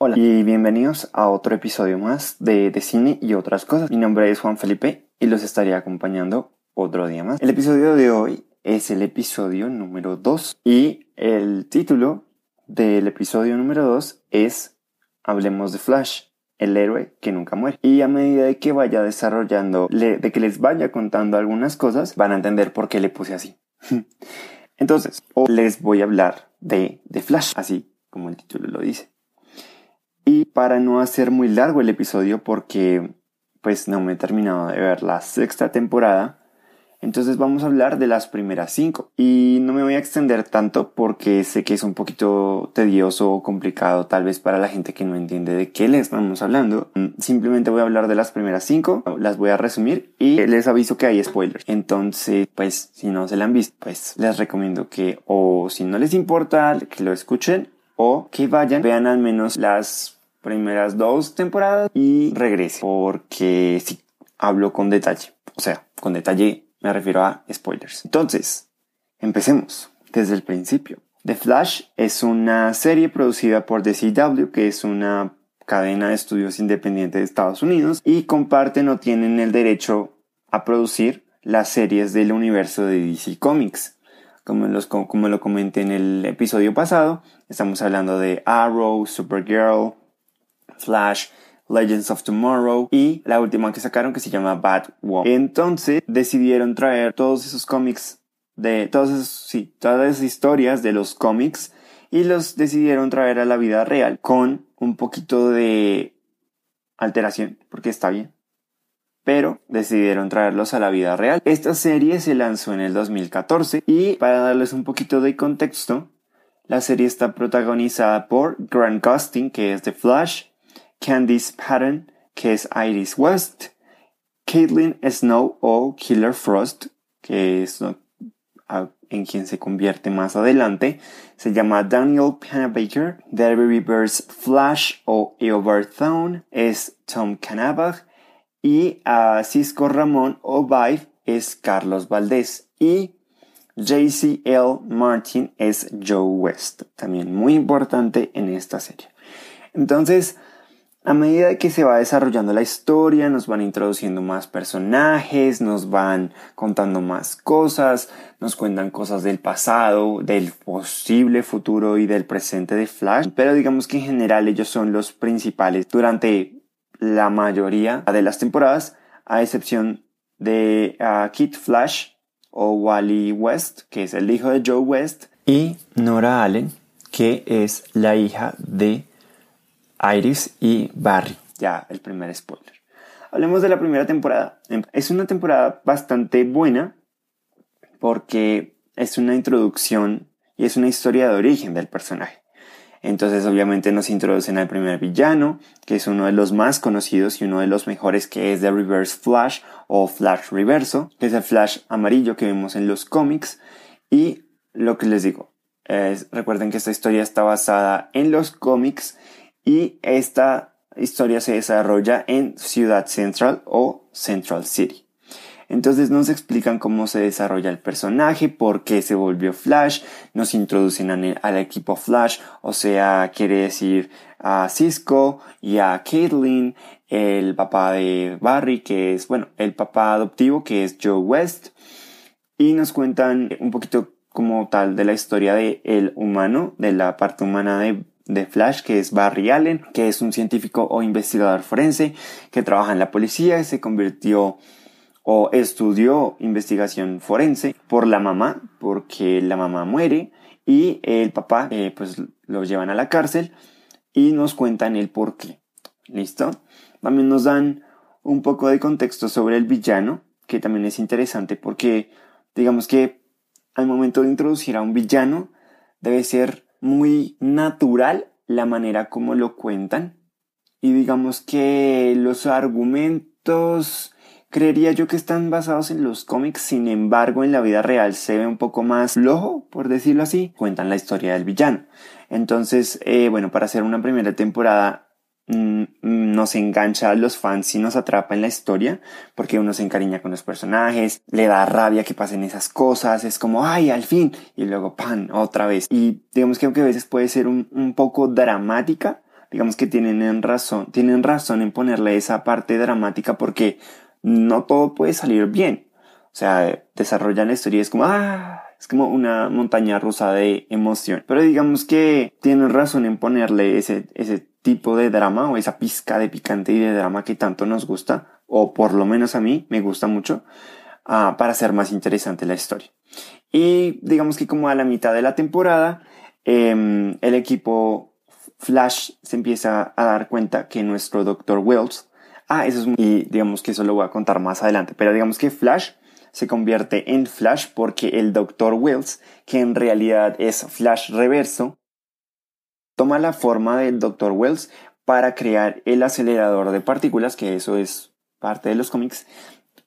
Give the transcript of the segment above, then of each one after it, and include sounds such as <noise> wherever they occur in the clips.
Hola y bienvenidos a otro episodio más de, de cine y otras cosas. Mi nombre es Juan Felipe y los estaré acompañando otro día más. El episodio de hoy es el episodio número 2 y el título del episodio número 2 es Hablemos de Flash, el héroe que nunca muere. Y a medida de que vaya desarrollando, de que les vaya contando algunas cosas, van a entender por qué le puse así. <laughs> Entonces, hoy les voy a hablar de, de Flash, así como el título lo dice. Y para no hacer muy largo el episodio, porque pues no me he terminado de ver la sexta temporada, entonces vamos a hablar de las primeras cinco. Y no me voy a extender tanto porque sé que es un poquito tedioso o complicado tal vez para la gente que no entiende de qué les estamos hablando. Simplemente voy a hablar de las primeras cinco, las voy a resumir y les aviso que hay spoilers. Entonces, pues si no se la han visto, pues les recomiendo que o si no les importa que lo escuchen o que vayan, vean al menos las primeras dos temporadas y regrese porque si hablo con detalle. O sea, con detalle me refiero a spoilers. Entonces, empecemos desde el principio. The Flash es una serie producida por The CW, que es una cadena de estudios independiente de Estados Unidos, y comparten o tienen el derecho a producir las series del universo de DC Comics. Como, los, como lo comenté en el episodio pasado, estamos hablando de Arrow, Supergirl, Flash, Legends of Tomorrow y la última que sacaron que se llama Batwoman. Entonces decidieron traer todos esos cómics de todos esos, sí, todas esas historias de los cómics y los decidieron traer a la vida real con un poquito de alteración porque está bien. Pero decidieron traerlos a la vida real. Esta serie se lanzó en el 2014 y para darles un poquito de contexto, la serie está protagonizada por Grant Gustin, que es de Flash, Candice Patton, que es Iris West, Caitlin Snow o Killer Frost, que es en quien se convierte más adelante, se llama Daniel Panabaker, Derby Reverse Flash o Overthrown es Tom Canabach y a Cisco Ramón o Vive es Carlos Valdés y JCL Martin es Joe West, también muy importante en esta serie. Entonces, a medida que se va desarrollando la historia, nos van introduciendo más personajes, nos van contando más cosas, nos cuentan cosas del pasado, del posible futuro y del presente de Flash, pero digamos que en general ellos son los principales durante la mayoría de las temporadas, a excepción de uh, Kid Flash o Wally West, que es el hijo de Joe West, y Nora Allen, que es la hija de Iris y Barry. Ya, el primer spoiler. Hablemos de la primera temporada. Es una temporada bastante buena porque es una introducción y es una historia de origen del personaje. Entonces obviamente nos introducen al primer villano, que es uno de los más conocidos y uno de los mejores que es The Reverse Flash o Flash Reverso, que es el Flash amarillo que vemos en los cómics. Y lo que les digo, es, recuerden que esta historia está basada en los cómics y esta historia se desarrolla en Ciudad Central o Central City. Entonces nos explican cómo se desarrolla el personaje, por qué se volvió Flash, nos introducen al equipo Flash, o sea, quiere decir a Cisco y a Caitlin, el papá de Barry, que es, bueno, el papá adoptivo, que es Joe West, y nos cuentan un poquito como tal de la historia de el humano, de la parte humana de de Flash, que es Barry Allen, que es un científico o investigador forense que trabaja en la policía y se convirtió o estudió investigación forense por la mamá, porque la mamá muere y el papá eh, pues lo llevan a la cárcel y nos cuentan el por qué. ¿Listo? También nos dan un poco de contexto sobre el villano, que también es interesante porque digamos que al momento de introducir a un villano debe ser muy natural la manera como lo cuentan. Y digamos que los argumentos creería yo que están basados en los cómics, sin embargo en la vida real se ve un poco más flojo, por decirlo así. Cuentan la historia del villano. Entonces, eh, bueno, para hacer una primera temporada nos engancha a los fans y nos atrapa en la historia porque uno se encariña con los personajes, le da rabia que pasen esas cosas, es como, ay, al fin, y luego, pan, otra vez. Y digamos que aunque a veces puede ser un, un poco dramática, digamos que tienen razón, tienen razón en ponerle esa parte dramática porque no todo puede salir bien. O sea, desarrollan la historia y es como, ah, es como una montaña rusa de emoción. Pero digamos que tienen razón en ponerle ese, ese tipo de drama o esa pizca de picante y de drama que tanto nos gusta, o por lo menos a mí me gusta mucho, uh, para hacer más interesante la historia. Y digamos que como a la mitad de la temporada, eh, el equipo Flash se empieza a dar cuenta que nuestro Dr. Wells, ah, eso es, y digamos que eso lo voy a contar más adelante, pero digamos que Flash se convierte en Flash porque el Dr. Wells, que en realidad es Flash reverso, toma la forma del Dr. Wells para crear el acelerador de partículas, que eso es parte de los cómics,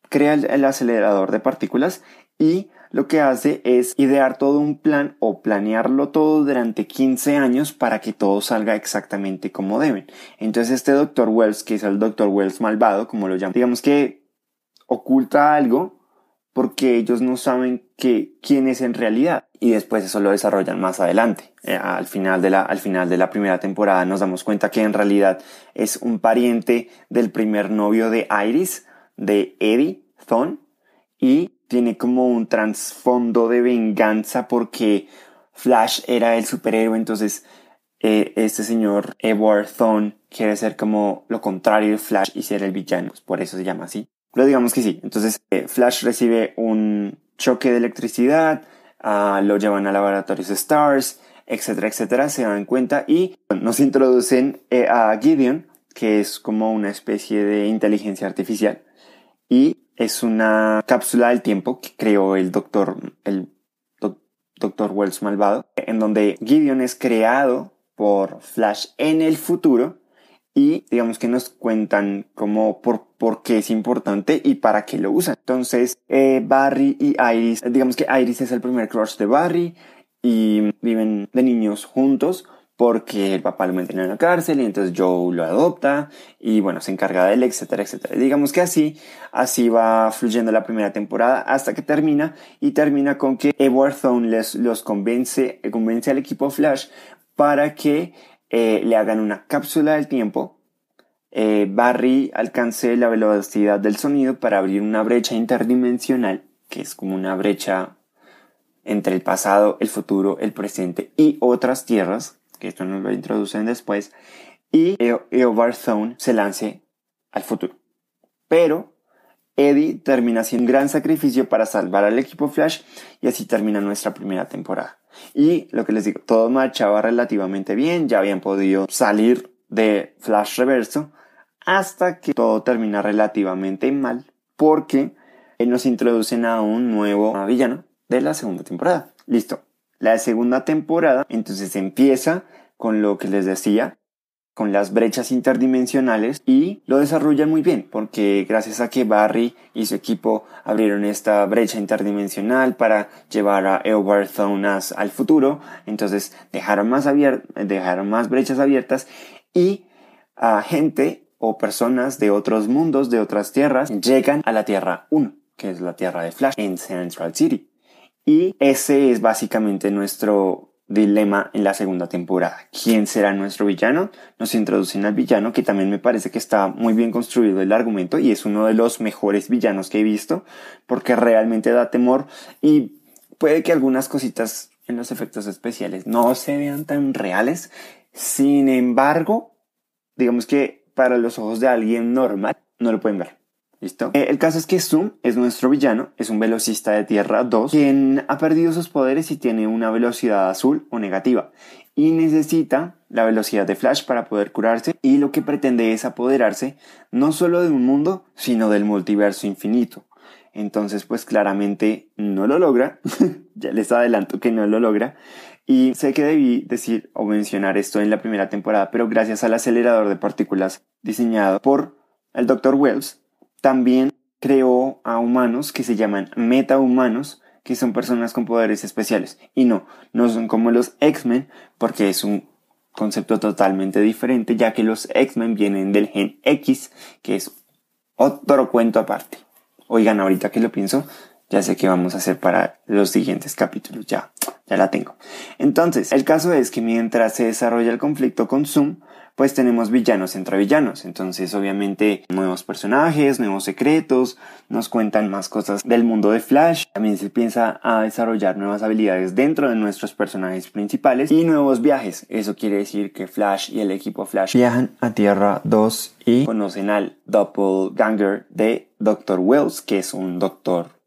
crea el, acelerador de partículas y lo que hace es idear todo un plan o planearlo todo durante 15 años para que todo salga exactamente como deben. Entonces este Dr. Wells, que es el Dr. Wells malvado, como lo llaman, digamos que oculta algo porque ellos no saben que, quién es en realidad y después eso lo desarrollan más adelante. Eh, al, final de la, al final de la primera temporada nos damos cuenta que en realidad es un pariente del primer novio de Iris, de Eddie Thon, y tiene como un trasfondo de venganza porque Flash era el superhéroe, entonces eh, este señor Edward Thon quiere ser como lo contrario de Flash y ser el villano, por eso se llama así. Pero digamos que sí. Entonces, eh, Flash recibe un choque de electricidad, uh, lo llevan a laboratorios Stars, etcétera, etcétera, se dan cuenta y nos introducen eh, a Gideon, que es como una especie de inteligencia artificial. Y es una cápsula del tiempo que creó el doctor, el doctor Wells malvado, en donde Gideon es creado por Flash en el futuro y digamos que nos cuentan como por, por qué es importante y para qué lo usan. Entonces, eh, Barry y Iris, digamos que Iris es el primer crush de Barry y viven de niños juntos porque el papá lo mantiene en la cárcel y entonces Joe lo adopta y bueno, se encarga de él, etcétera, etcétera. Digamos que así, así va fluyendo la primera temporada hasta que termina y termina con que Edward Thone les, los convence, convence al equipo Flash para que eh, le hagan una cápsula del tiempo. Eh, Barry alcance la velocidad del sonido para abrir una brecha interdimensional, que es como una brecha entre el pasado, el futuro, el presente y otras tierras, que esto nos lo introducen después, y Eobard Thone se lance al futuro. Pero Eddie termina haciendo un gran sacrificio para salvar al equipo Flash y así termina nuestra primera temporada. Y lo que les digo, todo marchaba relativamente bien, ya habían podido salir de Flash Reverso hasta que todo termina relativamente mal porque nos introducen a un nuevo villano de la segunda temporada. Listo. La segunda temporada entonces empieza con lo que les decía, con las brechas interdimensionales y lo desarrollan muy bien porque gracias a que Barry y su equipo abrieron esta brecha interdimensional para llevar a Zonas al futuro, entonces dejaron más, dejaron más brechas abiertas y a gente o personas de otros mundos, de otras tierras, llegan a la Tierra 1, que es la Tierra de Flash en Central City. Y ese es básicamente nuestro dilema en la segunda temporada. ¿Quién será nuestro villano? Nos introducen al villano que también me parece que está muy bien construido el argumento y es uno de los mejores villanos que he visto porque realmente da temor y puede que algunas cositas en los efectos especiales no se vean tan reales. Sin embargo, digamos que para los ojos de alguien normal no lo pueden ver. ¿Listo? Eh, el caso es que Zoom es nuestro villano, es un velocista de Tierra 2, quien ha perdido sus poderes y tiene una velocidad azul o negativa, y necesita la velocidad de Flash para poder curarse, y lo que pretende es apoderarse no solo de un mundo, sino del multiverso infinito. Entonces, pues claramente no lo logra, <laughs> ya les adelanto que no lo logra, y sé que debí decir o mencionar esto en la primera temporada, pero gracias al acelerador de partículas diseñado por el Dr. Wells, también creó a humanos que se llaman metahumanos, que son personas con poderes especiales. Y no, no son como los X-Men, porque es un concepto totalmente diferente, ya que los X-Men vienen del gen X, que es otro cuento aparte. Oigan, ahorita que lo pienso, ya sé qué vamos a hacer para los siguientes capítulos, ya, ya la tengo. Entonces, el caso es que mientras se desarrolla el conflicto con Zoom, pues tenemos villanos entre villanos. Entonces, obviamente, nuevos personajes, nuevos secretos, nos cuentan más cosas del mundo de Flash. También se piensa a desarrollar nuevas habilidades dentro de nuestros personajes principales y nuevos viajes. Eso quiere decir que Flash y el equipo Flash viajan a Tierra 2 y conocen al doppelganger de Dr. Wells, que es un doctor,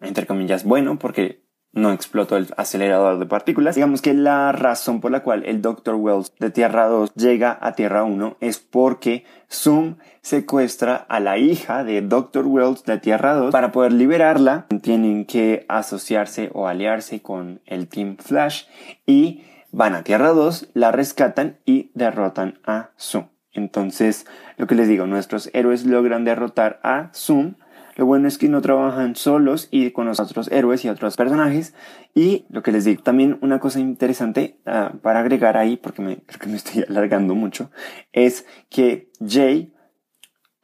entre comillas, bueno, porque no explotó el acelerador de partículas. Digamos que la razón por la cual el Dr. Wells de Tierra 2 llega a Tierra 1 es porque Zoom secuestra a la hija de Dr. Wells de Tierra 2. Para poder liberarla, tienen que asociarse o aliarse con el Team Flash y van a Tierra 2, la rescatan y derrotan a Zoom. Entonces, lo que les digo, nuestros héroes logran derrotar a Zoom lo bueno es que no trabajan solos y con los otros héroes y otros personajes. Y lo que les digo, también una cosa interesante ah, para agregar ahí, porque me, creo que me estoy <laughs> alargando mucho, es que Jay,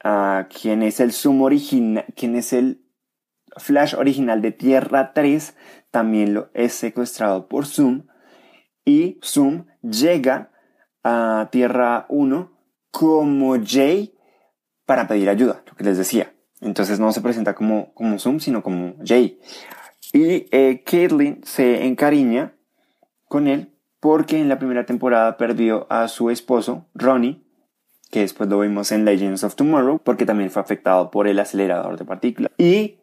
uh, quien es el Zoom original, quien es el Flash original de Tierra 3, también lo es secuestrado por Zoom. Y Zoom llega a Tierra 1 como Jay para pedir ayuda, lo que les decía. Entonces no se presenta como, como Zoom, sino como Jay. Y eh, se encariña con él porque en la primera temporada perdió a su esposo, Ronnie, que después lo vimos en Legends of Tomorrow, porque también fue afectado por el acelerador de partículas. Y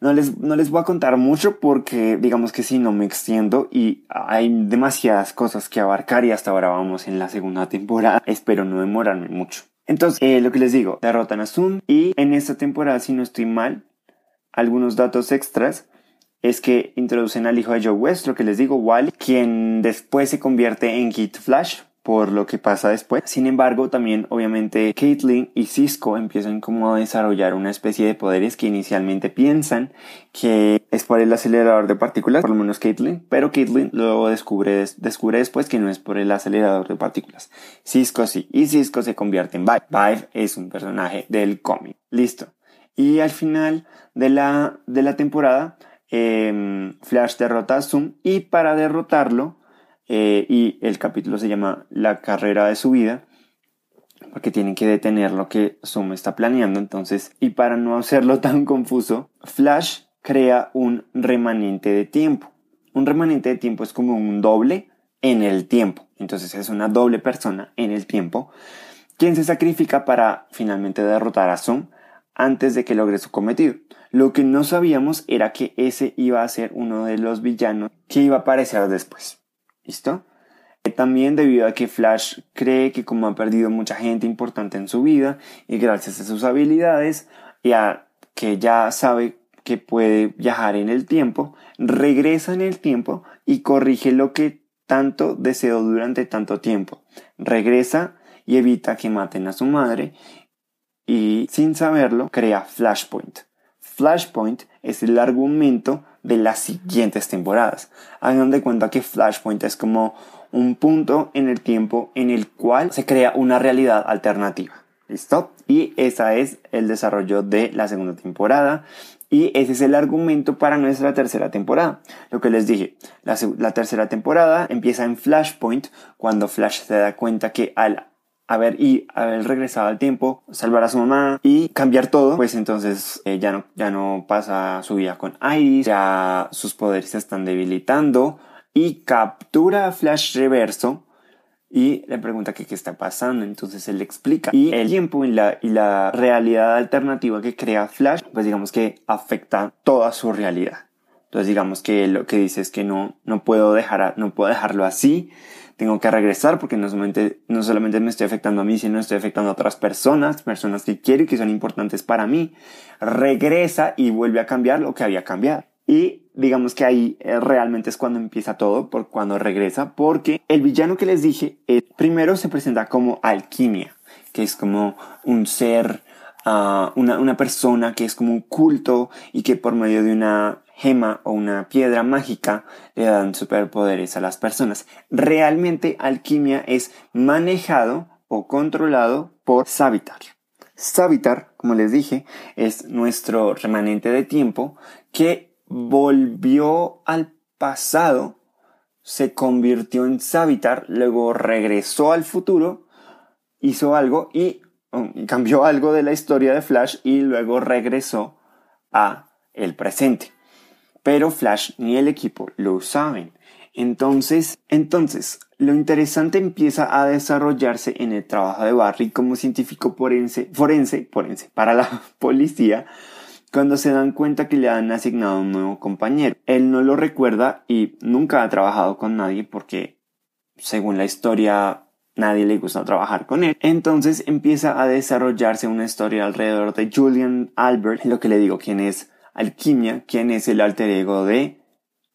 no les, no les voy a contar mucho porque digamos que si no me extiendo y hay demasiadas cosas que abarcar y hasta ahora vamos en la segunda temporada. Espero no demorarme mucho. Entonces, eh, lo que les digo, derrotan a Zoom y en esta temporada, si no estoy mal, algunos datos extras es que introducen al hijo de Joe West, lo que les digo, Wally, quien después se convierte en Kid Flash por lo que pasa después. Sin embargo, también obviamente Caitlyn y Cisco empiezan como a desarrollar una especie de poderes que inicialmente piensan que es por el acelerador de partículas, por lo menos Caitlyn, pero Caitlyn luego descubre, descubre después que no es por el acelerador de partículas. Cisco sí, y Cisco se convierte en Vibe. Vibe es un personaje del cómic. Listo. Y al final de la, de la temporada, em, Flash derrota a Zoom y para derrotarlo, eh, y el capítulo se llama La carrera de su vida porque tienen que detener lo que Zoom está planeando entonces y para no hacerlo <laughs> tan confuso Flash crea un remanente de tiempo un remanente de tiempo es como un doble en el tiempo entonces es una doble persona en el tiempo quien se sacrifica para finalmente derrotar a Zoom antes de que logre su cometido. Lo que no sabíamos era que ese iba a ser uno de los villanos que iba a aparecer después. ¿Listo? Eh, también debido a que Flash cree que como ha perdido mucha gente importante en su vida y gracias a sus habilidades y a que ya sabe que puede viajar en el tiempo, regresa en el tiempo y corrige lo que tanto deseó durante tanto tiempo. Regresa y evita que maten a su madre y sin saberlo crea Flashpoint. Flashpoint es el argumento de las siguientes temporadas. Hagan de cuenta que Flashpoint es como un punto en el tiempo en el cual se crea una realidad alternativa. ¿Listo? Y ese es el desarrollo de la segunda temporada. Y ese es el argumento para nuestra tercera temporada. Lo que les dije, la, la tercera temporada empieza en Flashpoint, cuando Flash se da cuenta que al haber y haber regresado al tiempo, salvar a su mamá y cambiar todo, pues entonces eh, ya, no, ya no pasa su vida con Iris, ya sus poderes se están debilitando y captura a Flash Reverso y le pregunta que qué está pasando, entonces él le explica y el tiempo y la, y la realidad alternativa que crea Flash, pues digamos que afecta toda su realidad. Entonces digamos que lo que dice es que no, no puedo dejar, no puedo dejarlo así, tengo que regresar porque no solamente, no solamente me estoy afectando a mí, sino estoy afectando a otras personas, personas que quiero y que son importantes para mí. Regresa y vuelve a cambiar lo que había cambiado. Y digamos que ahí eh, realmente es cuando empieza todo, por cuando regresa, porque el villano que les dije, eh, primero se presenta como alquimia, que es como un ser, uh, una, una persona que es como un culto y que por medio de una gema o una piedra mágica le dan superpoderes a las personas. Realmente alquimia es manejado o controlado por Savitar. Savitar, como les dije, es nuestro remanente de tiempo que volvió al pasado, se convirtió en Savitar, luego regresó al futuro hizo algo y um, cambió algo de la historia de Flash y luego regresó a el presente. Pero Flash ni el equipo lo saben. Entonces, entonces, lo interesante empieza a desarrollarse en el trabajo de Barry como científico forense, forense, forense para la <laughs> policía, cuando se dan cuenta que le han asignado un nuevo compañero. Él no lo recuerda y nunca ha trabajado con nadie porque, según la historia, nadie le gusta trabajar con él. Entonces empieza a desarrollarse una historia alrededor de Julian Albert, lo que le digo, quien es Alquimia, quien es el alter ego de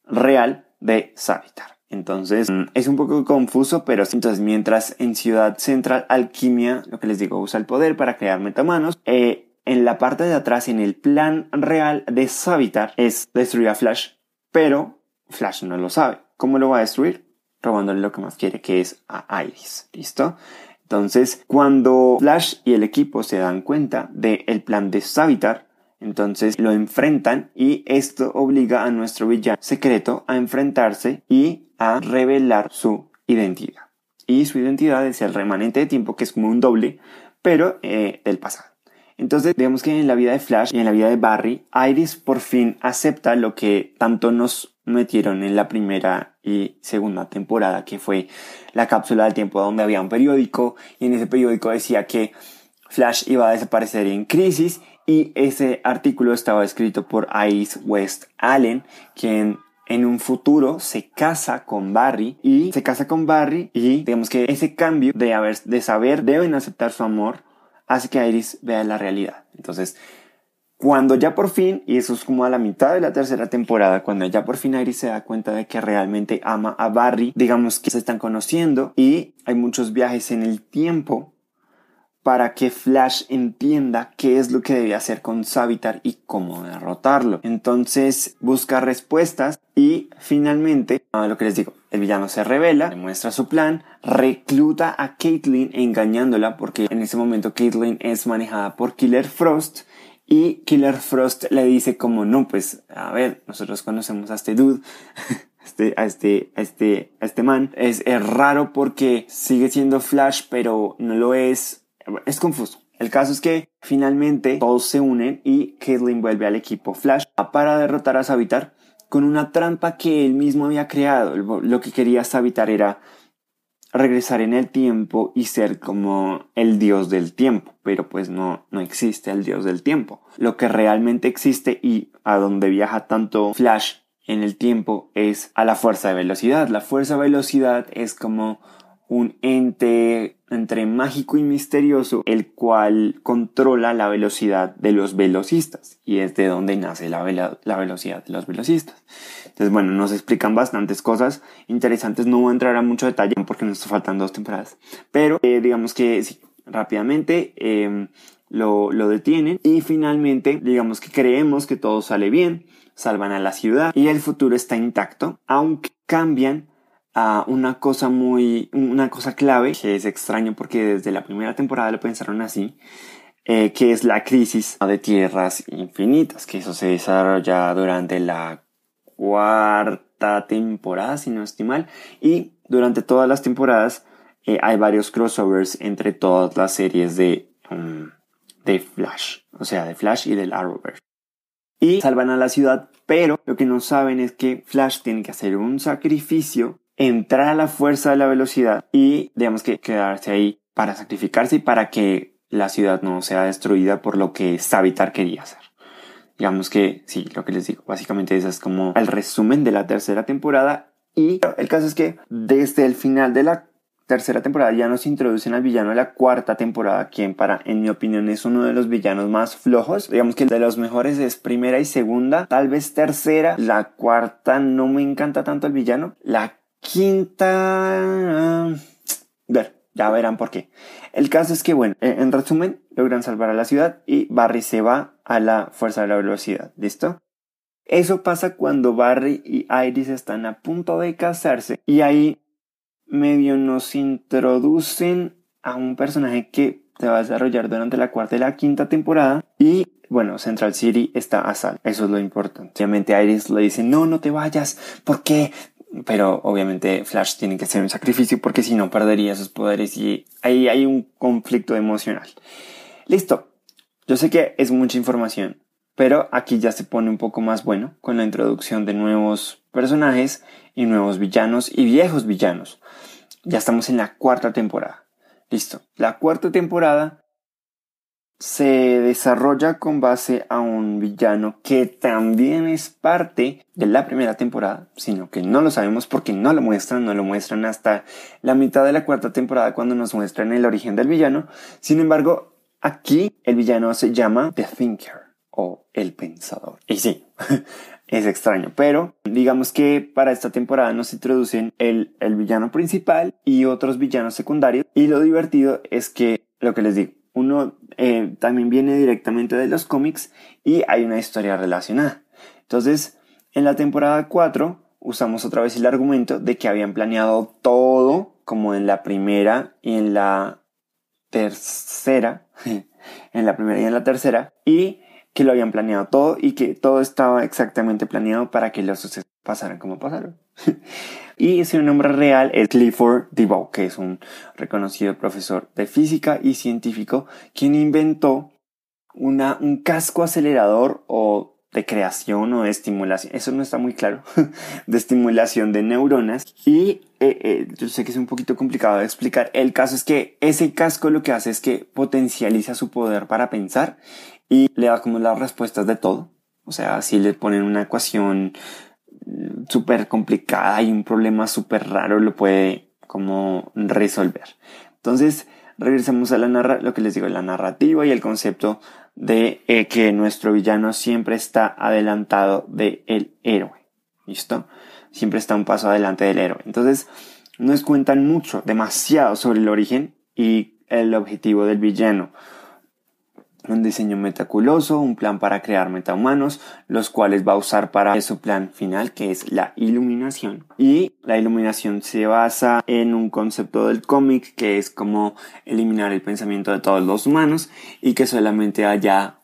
Real de Savitar. Entonces mm, es un poco confuso, pero entonces mientras en Ciudad Central Alquimia, lo que les digo, usa el poder para crear metamanos, eh, en la parte de atrás, en el plan real de Savitar, es destruir a Flash, pero Flash no lo sabe. ¿Cómo lo va a destruir? Robándole lo que más quiere, que es a Iris. ¿Listo? Entonces, cuando Flash y el equipo se dan cuenta del plan de Savitar, entonces lo enfrentan y esto obliga a nuestro villano secreto a enfrentarse y a revelar su identidad. Y su identidad es el remanente de tiempo, que es como un doble, pero eh, del pasado. Entonces, digamos que en la vida de Flash y en la vida de Barry, Iris por fin acepta lo que tanto nos metieron en la primera y segunda temporada, que fue la cápsula del tiempo donde había un periódico y en ese periódico decía que Flash iba a desaparecer en crisis y ese artículo estaba escrito por Iris West Allen, quien en un futuro se casa con Barry y se casa con Barry y digamos que ese cambio de haber de saber deben aceptar su amor hace que Iris vea la realidad. Entonces, cuando ya por fin, y eso es como a la mitad de la tercera temporada, cuando ya por fin Iris se da cuenta de que realmente ama a Barry, digamos que se están conociendo y hay muchos viajes en el tiempo para que Flash entienda qué es lo que debe hacer con Savitar y cómo derrotarlo. Entonces busca respuestas y finalmente, a lo que les digo, el villano se revela, demuestra su plan, recluta a Caitlyn engañándola porque en ese momento Caitlyn es manejada por Killer Frost y Killer Frost le dice como no, pues a ver, nosotros conocemos a este dude. <laughs> Este, a este, a este, a este man. Es, es raro porque sigue siendo Flash, pero no lo es es confuso. El caso es que finalmente todos se unen y Caitlyn vuelve al equipo Flash para derrotar a Savitar con una trampa que él mismo había creado. Lo que quería Savitar era regresar en el tiempo y ser como el dios del tiempo, pero pues no, no existe el dios del tiempo. Lo que realmente existe y a donde viaja tanto Flash en el tiempo es a la fuerza de velocidad. La fuerza de velocidad es como un ente entre mágico y misterioso, el cual controla la velocidad de los velocistas y es de donde nace la, velocidad de los velocistas. Entonces, bueno, nos explican bastantes cosas interesantes. No voy a entrar a mucho detalle porque nos faltan dos temporadas, pero eh, digamos que rápidamente em, lo, lo detienen y finalmente, digamos que creemos que todo sale bien, salvan a la ciudad y el futuro está intacto, aunque cambian a una cosa muy, una cosa clave, que es extraño porque desde la primera temporada lo pensaron así, eh, que es la crisis de tierras infinitas, que eso se desarrolla durante la cuarta temporada, si no estoy mal, y durante todas las temporadas eh, hay varios crossovers entre todas las series de, um, de Flash, o sea, de Flash y del Arrowverse. Y salvan a la ciudad, pero lo que no saben es que Flash tiene que hacer un sacrificio entrar a la fuerza de la velocidad y digamos que quedarse ahí para sacrificarse y para que la ciudad no sea destruida por lo que Savitar quería hacer. Digamos que sí, lo que les digo, básicamente eso es como el resumen de la tercera temporada y el caso es que desde el final de la tercera temporada ya nos introducen al villano de la cuarta temporada, quien para, en mi opinión, es uno de los villanos más flojos. Digamos que el de los mejores es primera y segunda, tal vez tercera. La cuarta no me encanta tanto el villano. La quinta... ver, ya verán por qué. El caso es que, bueno, en resumen, logran salvar a la ciudad y Barry se va a la fuerza de la velocidad. ¿Listo? Eso pasa cuando Barry y Iris están a punto de casarse y ahí medio nos introducen a un personaje que se va a desarrollar durante la cuarta y la quinta temporada y bueno, Central City está a salvo. Eso es lo importante. Obviamente Iris le dice, no, no te vayas, porque pero obviamente Flash tiene que hacer un sacrificio porque si no perdería sus poderes y ahí hay un conflicto emocional. Listo. Yo sé que es mucha información, pero aquí ya se pone un poco más bueno con la introducción de nuevos personajes y nuevos villanos y viejos villanos. Ya estamos en la cuarta temporada. Listo. La cuarta temporada se desarrolla con base a un villano que también es parte de la primera temporada, sino que no lo sabemos porque no lo muestran, no lo muestran hasta la mitad de la cuarta temporada cuando nos muestran el origen del villano. Sin embargo, aquí el villano se llama The Thinker o el pensador. Y sí, <laughs> es extraño, pero digamos que para esta temporada nos introducen el, el villano principal y otros villanos secundarios y lo divertido es que, lo que les digo, uno eh, también viene directamente de los cómics y hay una historia relacionada. Entonces, en la temporada 4 usamos otra vez el argumento de que habían planeado todo como en la primera y en la tercera, <laughs> en la primera y en la tercera, y que lo habían planeado todo y que todo estaba exactamente planeado para que los sucesos pasaran como pasaron. <laughs> y su nombre real es Clifford DeVoe, que es un reconocido profesor de física y científico, quien inventó una, un casco acelerador o de creación o de estimulación, eso no está muy claro, <laughs> de estimulación de neuronas. Y eh, eh, yo sé que es un poquito complicado de explicar. El caso es que ese casco lo que hace es que potencializa su poder para pensar y le da como las respuestas de todo. O sea, si le ponen una ecuación súper complicada y un problema súper raro lo puede como resolver. Entonces, regresamos a la narra lo que les digo, la narrativa y el concepto de eh, que nuestro villano siempre está adelantado del el héroe. ¿Listo? Siempre está un paso adelante del héroe. Entonces, nos cuentan mucho, demasiado sobre el origen y el objetivo del villano un diseño metaculoso, un plan para crear metahumanos, los cuales va a usar para su plan final, que es la iluminación. Y la iluminación se basa en un concepto del cómic que es como eliminar el pensamiento de todos los humanos y que solamente haya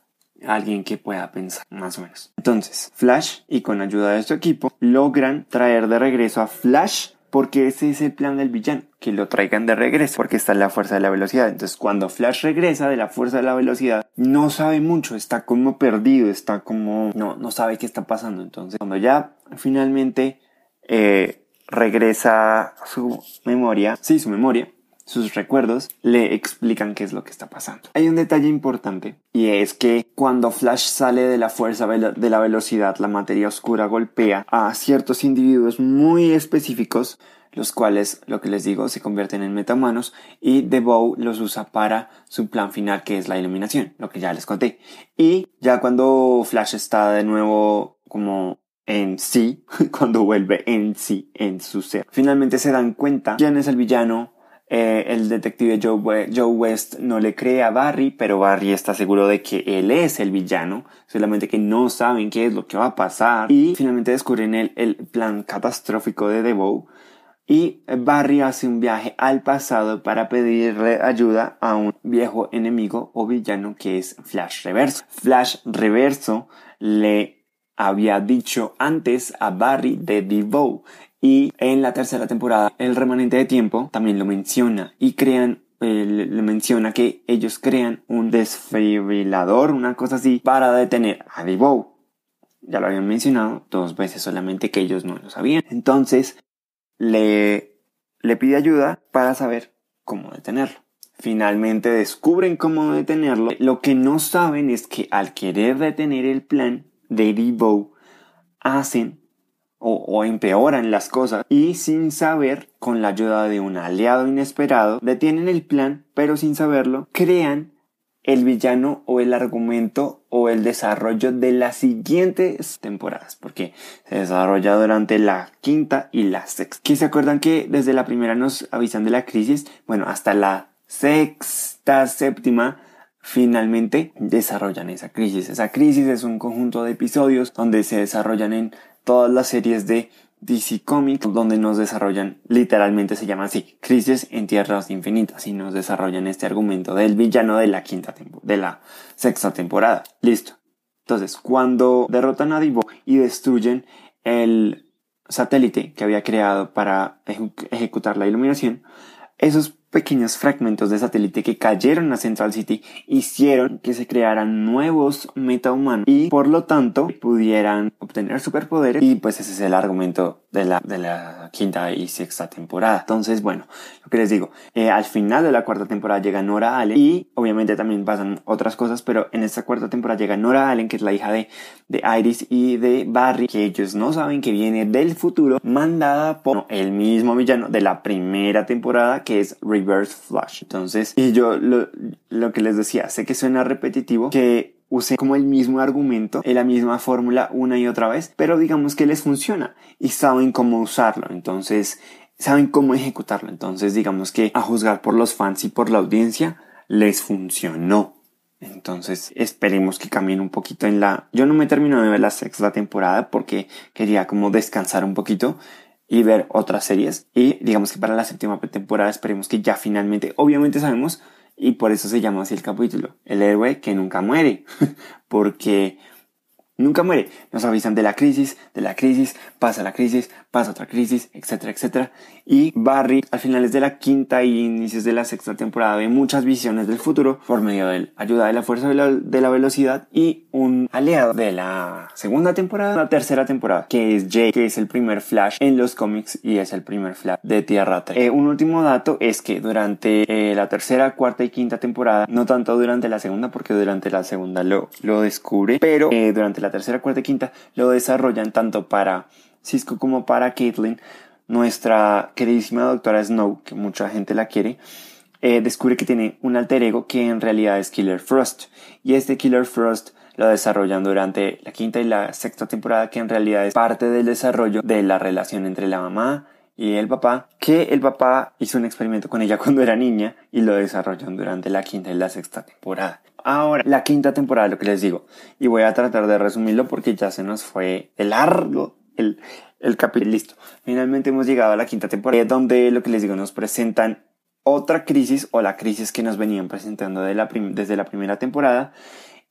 alguien que pueda pensar, más o menos. Entonces, Flash y con ayuda de su equipo logran traer de regreso a Flash porque ese es el plan del villano, que lo traigan de regreso, porque está en la fuerza de la velocidad. Entonces, cuando Flash regresa de la fuerza de la velocidad, no sabe mucho, está como perdido, está como, no, no sabe qué está pasando. Entonces, cuando ya finalmente eh, regresa su memoria, sí, su memoria, sus recuerdos le explican qué es lo que está pasando. Hay un detalle importante y es que cuando Flash sale de la fuerza de la velocidad, la materia oscura golpea a ciertos individuos muy específicos los cuales, lo que les digo, se convierten en metahumanos y DeVoe los usa para su plan final que es la iluminación, lo que ya les conté. Y ya cuando Flash está de nuevo como en sí, <laughs> cuando vuelve en sí, en su ser, finalmente se dan cuenta quién es el villano, eh, el detective Joe, West no le cree a Barry, pero Barry está seguro de que él es el villano, solamente que no saben qué es lo que va a pasar. Y finalmente descubren el, el plan catastrófico de DeVoe. Y Barry hace un viaje al pasado para pedirle ayuda a un viejo enemigo o villano que es Flash Reverso. Flash Reverso le había dicho antes a Barry de DeVoe y en la tercera temporada, el remanente de tiempo también lo menciona y crean le menciona que ellos crean un desfibrilador, una cosa así, para detener a Devoe. Ya lo habían mencionado dos veces solamente que ellos no lo sabían. Entonces, le, le pide ayuda para saber cómo detenerlo. Finalmente descubren cómo detenerlo. Lo que no saben es que al querer detener el plan de Devoe, hacen o, empeoran las cosas y sin saber, con la ayuda de un aliado inesperado, detienen el plan, pero sin saberlo, crean el villano o el argumento o el desarrollo de las siguientes temporadas, porque se desarrolla durante la quinta y la sexta. ¿Qué se acuerdan que desde la primera nos avisan de la crisis? Bueno, hasta la sexta, séptima, finalmente desarrollan esa crisis. Esa crisis es un conjunto de episodios donde se desarrollan en todas las series de DC Comics donde nos desarrollan, literalmente se llama así, Crisis en Tierras Infinitas y nos desarrollan este argumento del villano de la quinta de la sexta temporada. Listo. Entonces, cuando derrotan a Divo y destruyen el satélite que había creado para ejecutar la iluminación, esos pequeños fragmentos de satélite que cayeron a Central City hicieron que se crearan nuevos metahumanos y por lo tanto pudieran obtener superpoderes y pues ese es el argumento de la, de la quinta y sexta temporada. Entonces, bueno, lo que les digo, eh, al final de la cuarta temporada llega Nora Allen y obviamente también pasan otras cosas, pero en esta cuarta temporada llega Nora Allen, que es la hija de, de Iris y de Barry, que ellos no saben que viene del futuro, mandada por el mismo villano de la primera temporada, que es Reverse Flash. Entonces, y yo lo, lo que les decía, sé que suena repetitivo, que use como el mismo argumento, la misma fórmula una y otra vez, pero digamos que les funciona y saben cómo usarlo, entonces saben cómo ejecutarlo, entonces digamos que a juzgar por los fans y por la audiencia les funcionó. Entonces esperemos que cambien un poquito en la... Yo no me termino de ver la sexta temporada porque quería como descansar un poquito y ver otras series. Y digamos que para la séptima temporada esperemos que ya finalmente, obviamente sabemos y por eso se llama así el capítulo, el héroe que nunca muere, <laughs> porque nunca muere. Nos avisan de la crisis, de la crisis, pasa la crisis, pasa otra crisis, etcétera, etcétera. Y Barry, al finales de la quinta y inicios de la sexta temporada, ve muchas visiones del futuro por medio de ayuda de la fuerza de la, velocidad y un aliado de la segunda temporada, la tercera temporada, que es Jake, que es el primer Flash en los cómics y es el primer Flash de Tierra 3. Eh, un último dato es que durante eh, la tercera, cuarta y quinta temporada, no tanto durante la segunda, porque durante la segunda lo, lo descubre, pero eh, durante la tercera, cuarta y quinta lo desarrollan tanto para Cisco como para Caitlin, nuestra queridísima doctora Snow, que mucha gente la quiere, eh, descubre que tiene un alter ego que en realidad es Killer Frost. Y este Killer Frost lo desarrollan durante la quinta y la sexta temporada, que en realidad es parte del desarrollo de la relación entre la mamá y el papá, que el papá hizo un experimento con ella <laughs> cuando era niña y lo desarrollan durante la quinta y la sexta temporada. Ahora, la quinta temporada, lo que les digo, y voy a tratar de resumirlo porque ya se nos fue de largo el, capítulo. Listo. Finalmente hemos llegado a la quinta temporada, donde lo que les digo, nos presentan otra crisis o la crisis que nos venían presentando desde la primera temporada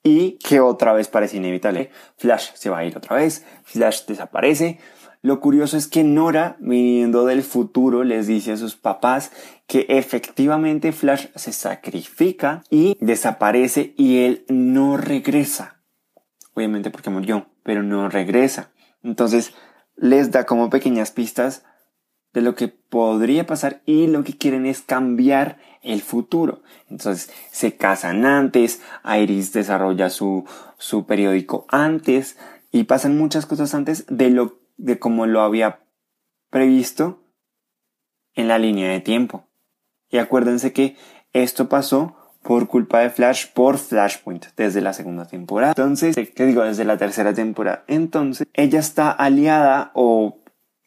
y que otra vez parece inevitable. Flash se va a ir otra vez, Flash desaparece. Lo curioso es que Nora, viniendo del futuro, les dice a sus papás que efectivamente Flash se sacrifica y desaparece y él no regresa. Obviamente porque murió, pero no regresa. Entonces les da como pequeñas pistas de lo que podría pasar y lo que quieren es cambiar el futuro. Entonces se casan antes, Iris desarrolla su, su periódico antes y pasan muchas cosas antes de lo de como lo había previsto en la línea de tiempo. Y acuérdense que esto pasó por culpa de Flash por Flashpoint desde la segunda temporada. Entonces, ¿qué digo? Desde la tercera temporada. Entonces, ella está aliada o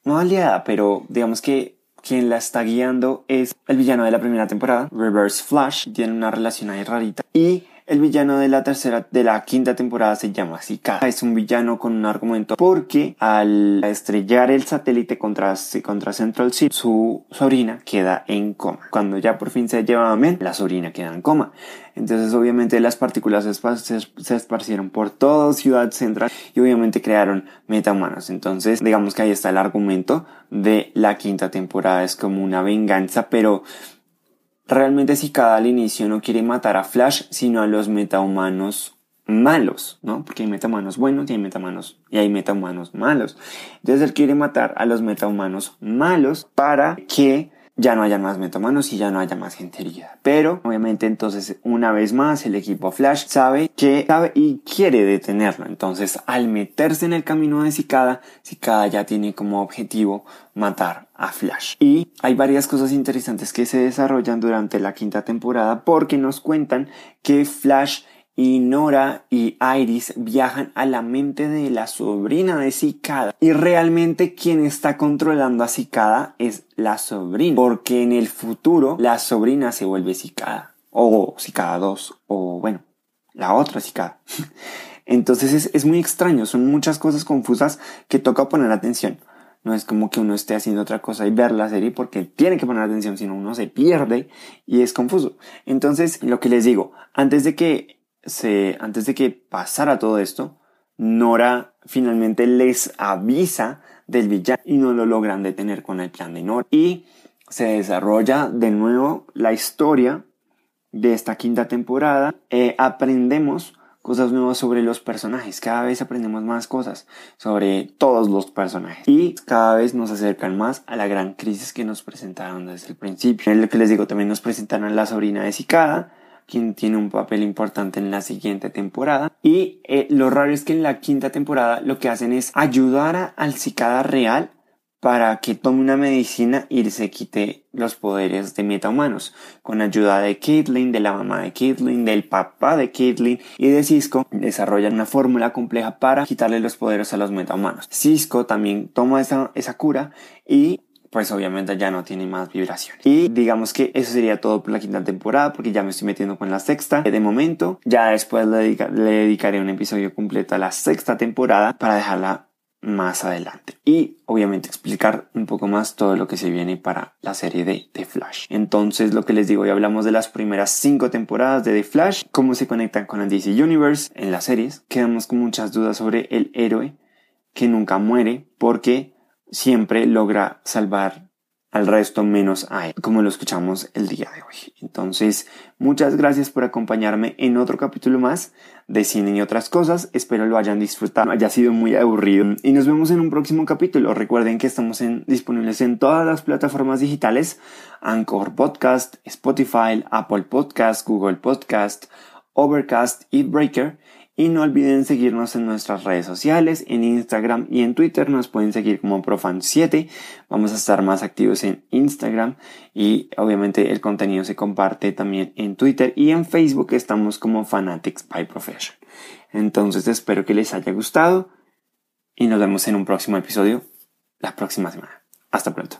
no aliada, pero digamos que quien la está guiando es el villano de la primera temporada, Reverse Flash, tiene una relación ahí rarita. Y el villano de la tercera, de la quinta temporada se llama Zika. Es un villano con un argumento porque al estrellar el satélite contra, contra Central City, su sobrina queda en coma. Cuando ya por fin se lleva a Men, la sobrina queda en coma. Entonces obviamente las partículas se, esparcieron por toda Ciudad Central y obviamente crearon metahumanos. Entonces digamos que ahí está el argumento de la quinta temporada. Es como una venganza, pero realmente si cada al inicio no quiere matar a Flash, sino a los metahumanos malos, ¿no? Porque hay metahumanos buenos y hay metahumanos y hay metahumanos malos. Entonces él quiere matar a los metahumanos malos para que ya no haya más metahumanos y ya no haya más gente herida. Pero obviamente entonces una vez más el equipo Flash sabe que sabe y quiere detenerlo. Entonces al meterse en el camino de Cicada, Cicada ya tiene como objetivo matar a Flash. Y hay varias cosas interesantes que se desarrollan durante la quinta temporada porque nos cuentan que Flash y Nora y Iris viajan a la mente de la sobrina de Cicada. Y realmente quien está controlando a Cicada es la sobrina. Porque en el futuro la sobrina se vuelve Cicada. O Cicada 2. O bueno, la otra Cicada. <laughs> Entonces es, es muy extraño. Son muchas cosas confusas que toca poner atención. No es como que uno esté haciendo otra cosa y ver la serie porque tiene que poner atención, sino uno se pierde y es confuso. Entonces, lo que les digo, antes de que se, antes de que pasara todo esto, Nora finalmente les avisa del villano y no lo logran detener con el plan de Nora. Y se desarrolla de nuevo la historia de esta quinta temporada. Eh, aprendemos cosas nuevas sobre los personajes. Cada vez aprendemos más cosas sobre todos los personajes. Y cada vez nos acercan más a la gran crisis que nos presentaron desde el principio. En lo que les digo, también nos presentaron la sobrina de Cicada, quien tiene un papel importante en la siguiente temporada. Y eh, lo raro es que en la quinta temporada lo que hacen es ayudar al Cicada real para que tome una medicina y se quite los poderes de metahumanos. Con ayuda de Caitlyn, de la mamá de Caitlyn, del papá de Caitlyn y de Cisco, desarrollan una fórmula compleja para quitarle los poderes a los metahumanos. Cisco también toma esa, esa cura y pues obviamente ya no tiene más vibraciones. Y digamos que eso sería todo por la quinta temporada, porque ya me estoy metiendo con la sexta. De momento, ya después le, dedicaré un episodio completo a la sexta temporada para dejarla más adelante. Y obviamente explicar un poco más todo lo que se viene para la serie de The Flash. Entonces lo que les digo, hoy hablamos de las primeras cinco temporadas de The Flash, cómo se conectan con el DC Universe en las series. Quedamos con muchas dudas sobre el héroe que nunca muere porque siempre logra salvar al resto menos a él, como lo escuchamos el día de hoy. Entonces, muchas gracias por acompañarme en otro capítulo más de cine y otras cosas. Espero lo hayan disfrutado, haya sido muy aburrido. Y nos vemos en un próximo capítulo. Recuerden que estamos en, disponibles en todas las plataformas digitales, Anchor Podcast, Spotify, Apple Podcast, Google Podcast, Overcast y Breaker. Y no olviden seguirnos en nuestras redes sociales, en Instagram y en Twitter nos pueden seguir como Profan7. Vamos a estar más activos en Instagram y obviamente el contenido se comparte también en Twitter y en Facebook estamos como Fanatics by Profession. Entonces espero que les haya gustado y nos vemos en un próximo episodio la próxima semana. Hasta pronto.